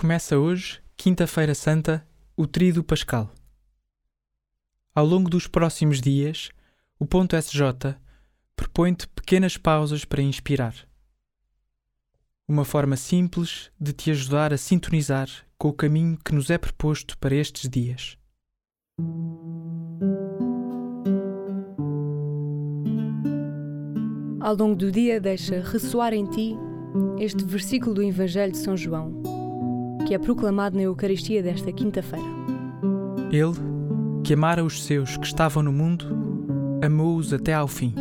Começa hoje, Quinta-feira Santa, o Tríduo Pascal. Ao longo dos próximos dias, o ponto SJ propõe-te pequenas pausas para inspirar. Uma forma simples de te ajudar a sintonizar com o caminho que nos é proposto para estes dias. Ao longo do dia, deixa ressoar em ti este versículo do Evangelho de São João, que é proclamado na Eucaristia desta quinta-feira. Ele, que amara os seus que estavam no mundo, amou-os até ao fim.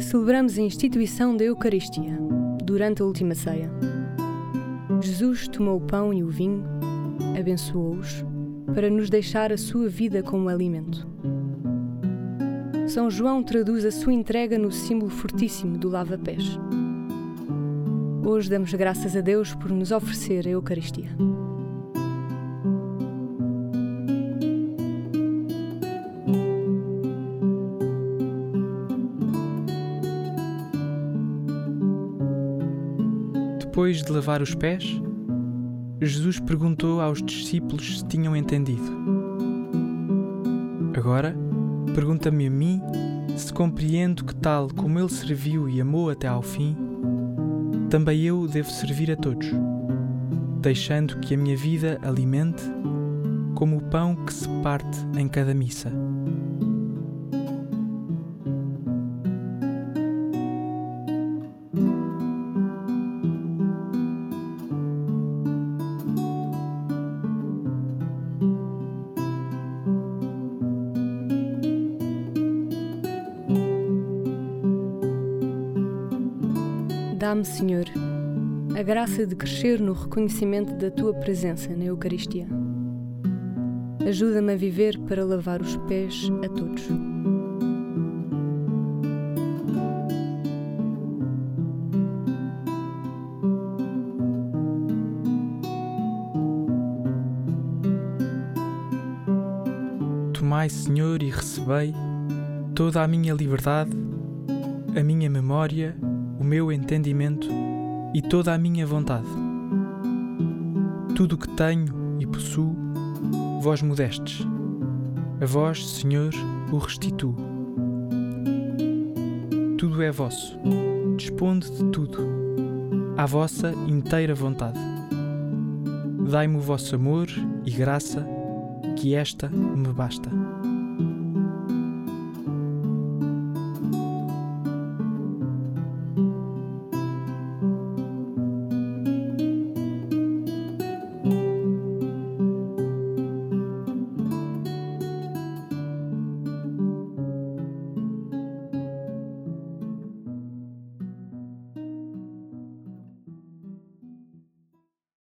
Celebramos a instituição da Eucaristia durante a última ceia. Jesus tomou o pão e o vinho, abençoou-os, para nos deixar a sua vida como alimento. São João traduz a sua entrega no símbolo fortíssimo do lava-pés. Hoje damos graças a Deus por nos oferecer a Eucaristia. Depois de lavar os pés, Jesus perguntou aos discípulos se tinham entendido. Agora, pergunta-me a mim se compreendo que, tal como ele serviu e amou até ao fim, também eu devo servir a todos, deixando que a minha vida alimente como o pão que se parte em cada missa. Dá-me, Senhor, a graça de crescer no reconhecimento da tua presença na Eucaristia. Ajuda-me a viver para lavar os pés a todos. Tomai, Senhor, e recebei toda a minha liberdade, a minha memória, o meu entendimento e toda a minha vontade. Tudo o que tenho e possuo, vós modestes. A vós, Senhor, o restituo. Tudo é vosso. Disponde de tudo, à vossa inteira vontade. Dai-me o vosso amor e graça, que esta me basta.